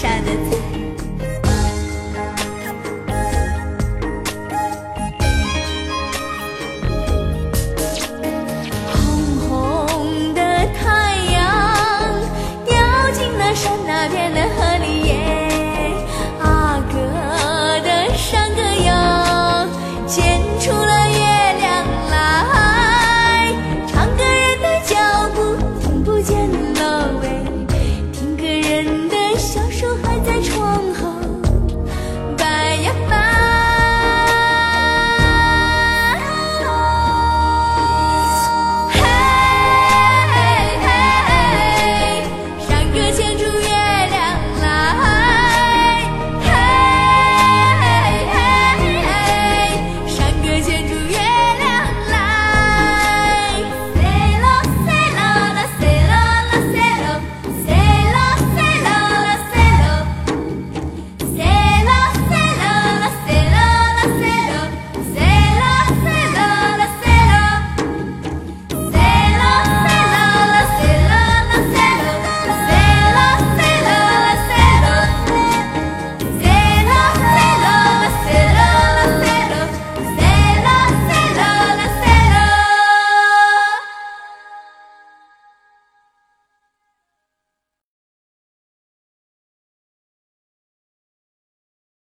傻的自